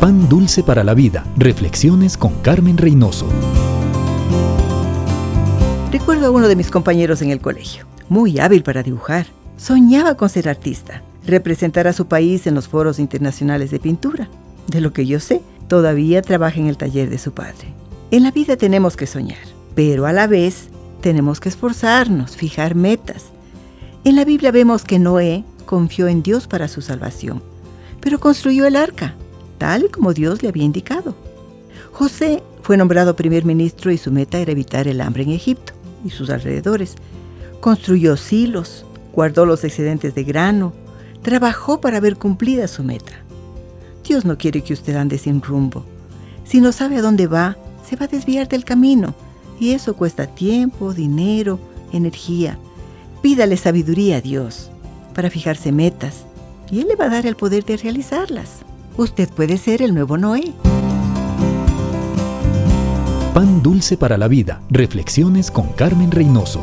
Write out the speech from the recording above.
Pan Dulce para la Vida. Reflexiones con Carmen Reynoso. Recuerdo a uno de mis compañeros en el colegio, muy hábil para dibujar. Soñaba con ser artista, representar a su país en los foros internacionales de pintura. De lo que yo sé, todavía trabaja en el taller de su padre. En la vida tenemos que soñar, pero a la vez tenemos que esforzarnos, fijar metas. En la Biblia vemos que Noé confió en Dios para su salvación, pero construyó el arca tal como Dios le había indicado. José fue nombrado primer ministro y su meta era evitar el hambre en Egipto y sus alrededores. Construyó silos, guardó los excedentes de grano, trabajó para ver cumplida su meta. Dios no quiere que usted ande sin rumbo. Si no sabe a dónde va, se va a desviar del camino y eso cuesta tiempo, dinero, energía. Pídale sabiduría a Dios para fijarse metas y Él le va a dar el poder de realizarlas. Usted puede ser el nuevo Noé. Pan dulce para la vida. Reflexiones con Carmen Reynoso.